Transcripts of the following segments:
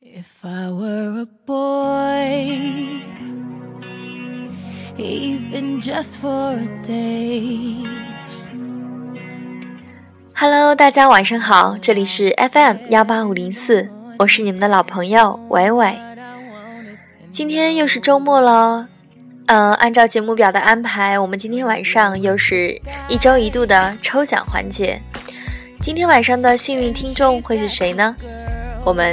If I were a boy, even just for a day. Hello，大家晚上好，这里是 FM 幺八五零四，我是你们的老朋友伟伟。今天又是周末了，呃，按照节目表的安排，我们今天晚上又是一周一度的抽奖环节。今天晚上的幸运听众会是谁呢？我们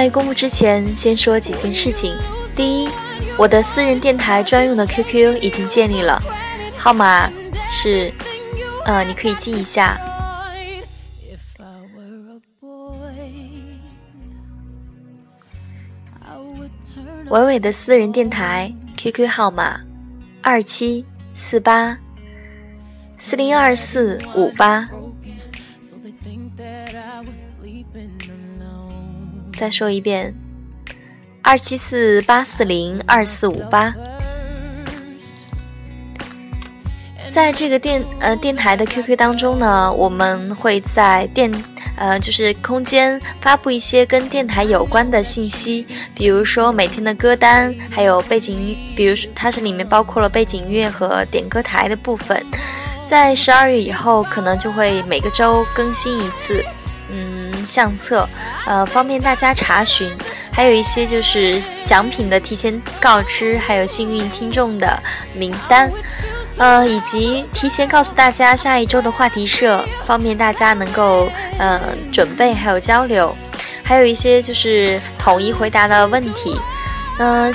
在公布之前，先说几件事情。第一，我的私人电台专用的 QQ 已经建立了，号码是，呃，你可以记一下，伟伟的私人电台 QQ 号码二七四八四零二四五八。再说一遍，二七四八四零二四五八。在这个电呃电台的 QQ 当中呢，我们会在电呃就是空间发布一些跟电台有关的信息，比如说每天的歌单，还有背景，比如说它是里面包括了背景音乐和点歌台的部分。在十二月以后，可能就会每个周更新一次。相册，呃，方便大家查询，还有一些就是奖品的提前告知，还有幸运听众的名单，呃，以及提前告诉大家下一周的话题社，方便大家能够呃准备还有交流，还有一些就是统一回答的问题，嗯、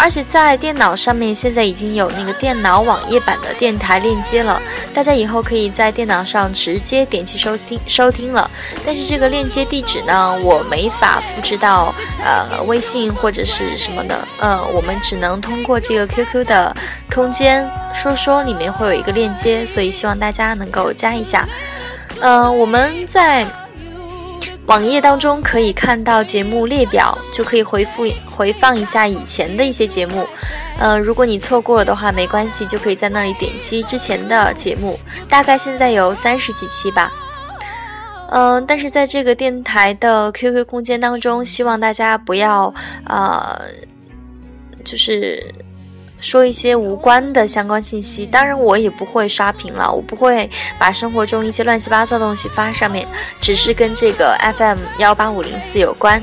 而且在电脑上面现在已经有那个电脑网页版的电台链接了，大家以后可以在电脑上直接点击收听收听了。但是这个链接地址呢，我没法复制到呃微信或者是什么的，呃，我们只能通过这个 QQ 的空间说说里面会有一个链接，所以希望大家能够加一下。呃，我们在网页当中可以看到节目列表，就可以回复回放一下以前的一些节目。呃，如果你错过了的话，没关系，就可以在那里点击之前的节目，大概现在有三十几期吧。嗯、但是在这个电台的 QQ 空间当中，希望大家不要呃，就是说一些无关的相关信息。当然，我也不会刷屏了，我不会把生活中一些乱七八糟的东西发上面，只是跟这个 FM 幺八五零四有关。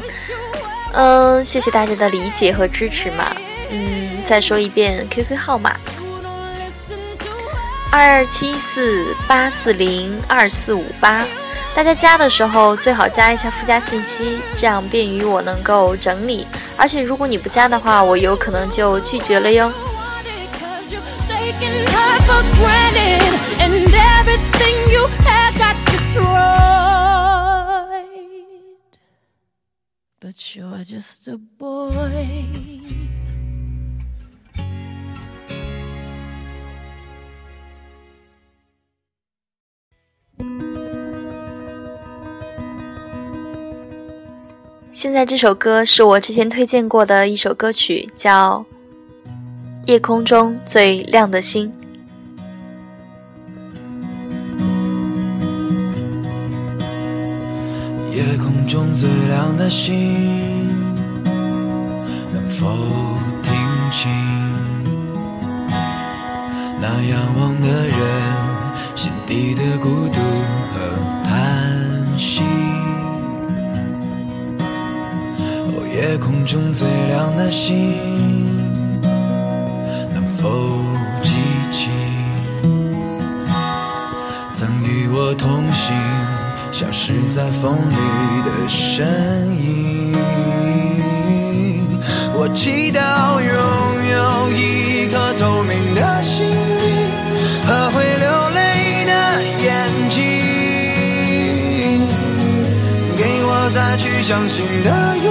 嗯，谢谢大家的理解和支持嘛。嗯，再说一遍 QQ 号码：二二七四八四零二四五八。大家加的时候最好加一下附加信息这样便于我能够整理而且如果你不加的话我有可能就拒绝了哟。You're just a boy. 现在这首歌是我之前推荐过的一首歌曲，叫《夜空中最亮的星》。夜空中最亮的星，能否听清那仰望的人心底的孤独和叹息？夜空中最亮的星能否记起曾与我同行消失在风里的身影我祈祷拥有一颗透明的心灵和会流泪的眼睛给我再去相信的勇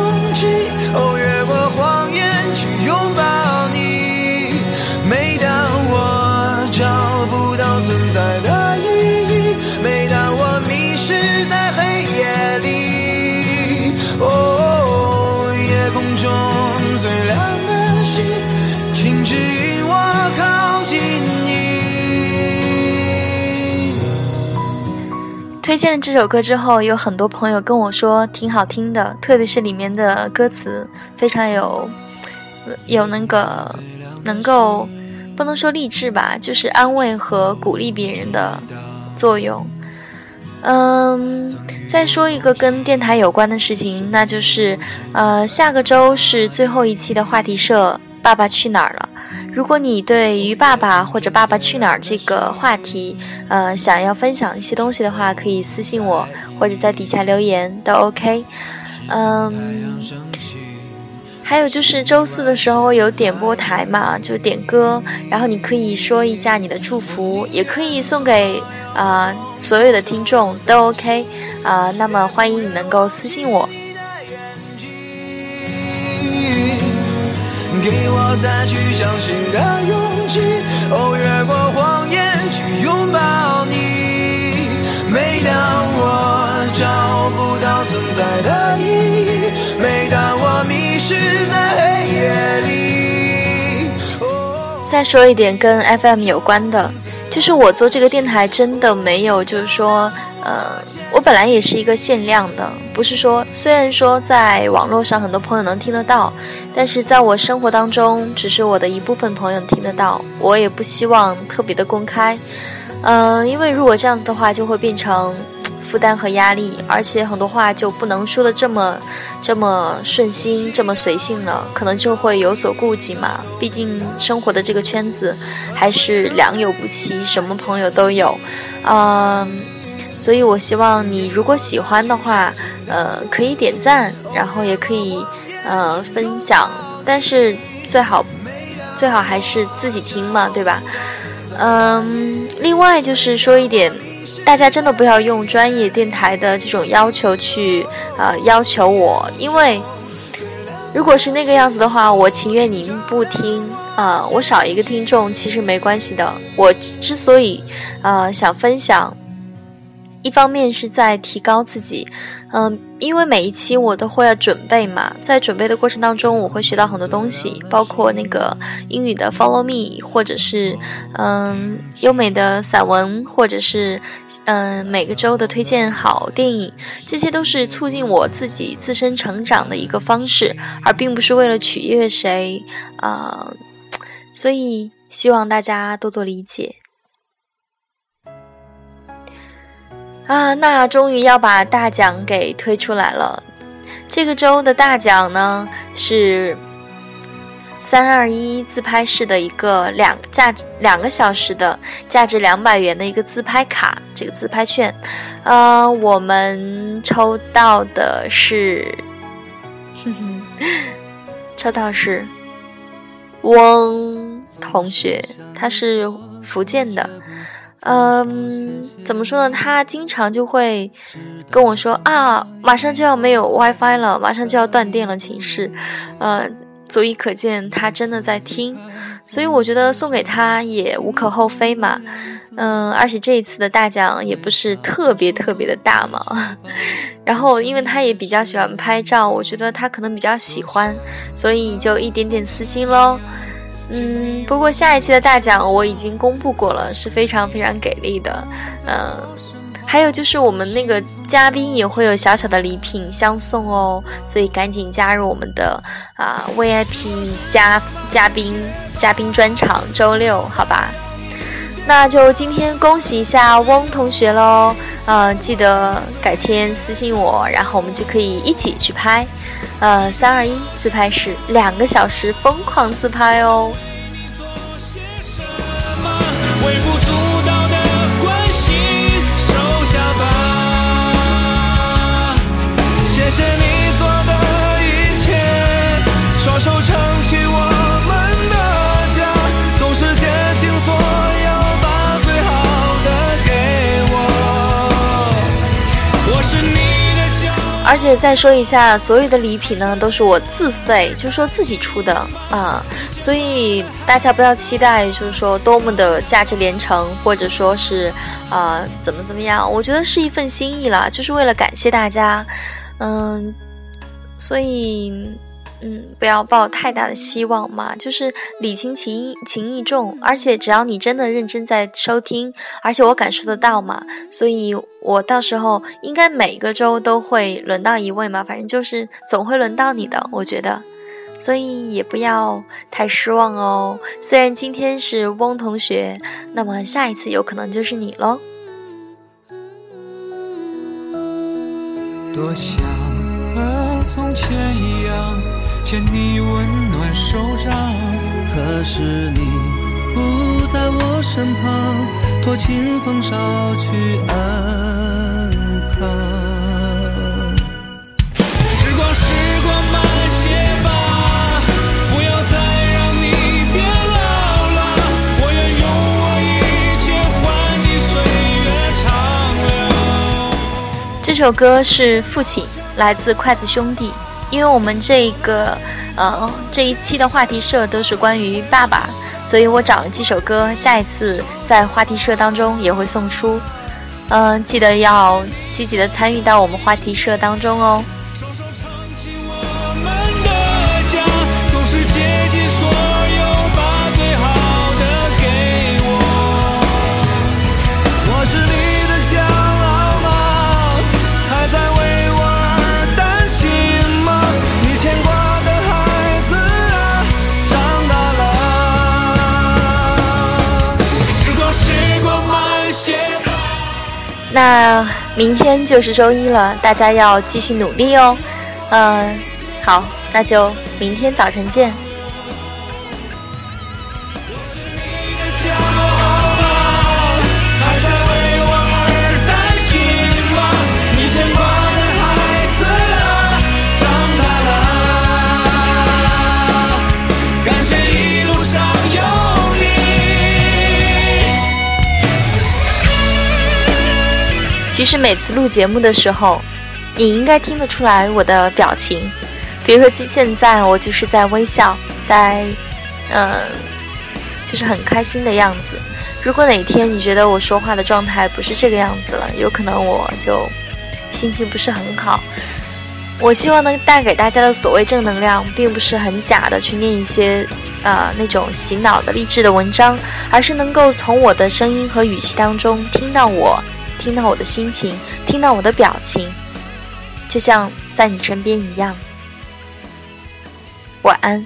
推荐了这首歌之后，有很多朋友跟我说挺好听的，特别是里面的歌词非常有有那个能够不能说励志吧，就是安慰和鼓励别人的作用。嗯，再说一个跟电台有关的事情，那就是呃，下个周是最后一期的话题社《爸爸去哪儿了》。如果你对于爸爸或者《爸爸去哪儿》这个话题，呃，想要分享一些东西的话，可以私信我，或者在底下留言都 OK。嗯，还有就是周四的时候有点播台嘛，就点歌，然后你可以说一下你的祝福，也可以送给啊、所有的听众都 OK 啊、那么欢迎你能够私信我。给我再去相信的勇气，哦，越过谎言去拥抱你。每当我找不到存在的意义，每当我迷失在黑夜里。再说一点跟 FM 有关的，就是我做这个电台真的没有，就是说，呃，我本来也是一个限量的，不是说，虽然说在网络上很多朋友能听得到，但是在我生活当中，只是我的一部分朋友听得到，我也不希望特别的公开，嗯、因为如果这样子的话，就会变成负担和压力，而且很多话就不能说的这么这么顺心，这么随性了，可能就会有所顾忌嘛。毕竟生活的这个圈子还是良莠不齐，什么朋友都有，嗯。所以，我希望你如果喜欢的话，呃，可以点赞，然后也可以呃分享，但是最好最好还是自己听嘛，对吧？嗯，另外就是说一点，大家真的不要用专业电台的这种要求去呃要求我，因为如果是那个样子的话，我情愿您不听啊、呃，我少一个听众其实没关系的。我之所以呃想分享。一方面是在提高自己，嗯，因为每一期我都会要准备嘛，在准备的过程当中，我会学到很多东西，包括那个英语的 Follow Me，或者是嗯优美的散文，或者是嗯每个周的推荐好电影，这些都是促进我自己自身成长的一个方式，而并不是为了取悦谁啊、所以希望大家多多理解。啊，那终于要把大奖给推出来了。这个周的大奖呢是三二一自拍式的一个两价值两个小时的价值两百元的一个自拍卡，这个自拍券。呃，我们抽到的是，哼哼，抽到是翁同学，他是福建的。嗯，怎么说呢？他经常就会跟我说啊，马上就要没有 WiFi 了，马上就要断电了，寝室。呃，足以可见他真的在听，所以我觉得送给他也无可厚非嘛。嗯，而且这一次的大奖也不是特别特别的大嘛。然后，因为他也比较喜欢拍照，我觉得他可能比较喜欢，所以就一点点私心喽。嗯，不过下一期的大奖我已经公布过了，是非常非常给力的。嗯，还有就是我们那个嘉宾也会有小小的礼品相送哦，所以赶紧加入我们的啊 VIP 嘉嘉宾嘉宾专场，周六好吧？那就今天恭喜一下翁同学喽，呃，记得改天私信我，然后我们就可以一起去拍。呃，三二一，自拍室，两个小时疯狂自拍哦。而且再说一下，所有的礼品呢都是我自费，就是说自己出的啊，所以大家不要期待，就是说多么的价值连城，或者说是啊怎么怎么样。我觉得是一份心意啦，就是为了感谢大家，嗯，所以。嗯，不要抱太大的希望嘛，就是礼轻情情意重，而且只要你真的认真在收听，而且我感受得到嘛，所以我到时候应该每个周都会轮到一位嘛，反正就是总会轮到你的，我觉得，所以也不要太失望哦。虽然今天是翁同学，那么下一次有可能就是你喽。多想从前一样。牵你温暖手掌，可是你不在我身旁，托清风捎去安康。时光，时光慢些吧，不要再让你变老了。我愿用我一切换你岁月长流。这首歌是《父亲》，来自筷子兄弟。因为我们这个，呃，这一期的话题社都是关于爸爸，所以我找了几首歌，下一次在话题社当中也会送出，嗯，记得要积极的参与到我们话题社当中哦。那明天就是周一了，大家要继续努力哦。嗯，好，那就明天早晨见。其实每次录节目的时候，你应该听得出来我的表情。比如说，现在我就是在微笑，在，嗯，就是很开心的样子。如果哪天你觉得我说话的状态不是这个样子了，有可能我就心情不是很好。我希望能带给大家的所谓正能量，并不是很假的去念一些，呃，那种洗脑的励志的文章，而是能够从我的声音和语气当中听到我。听到我的心情，听到我的表情，就像在你身边一样。晚安。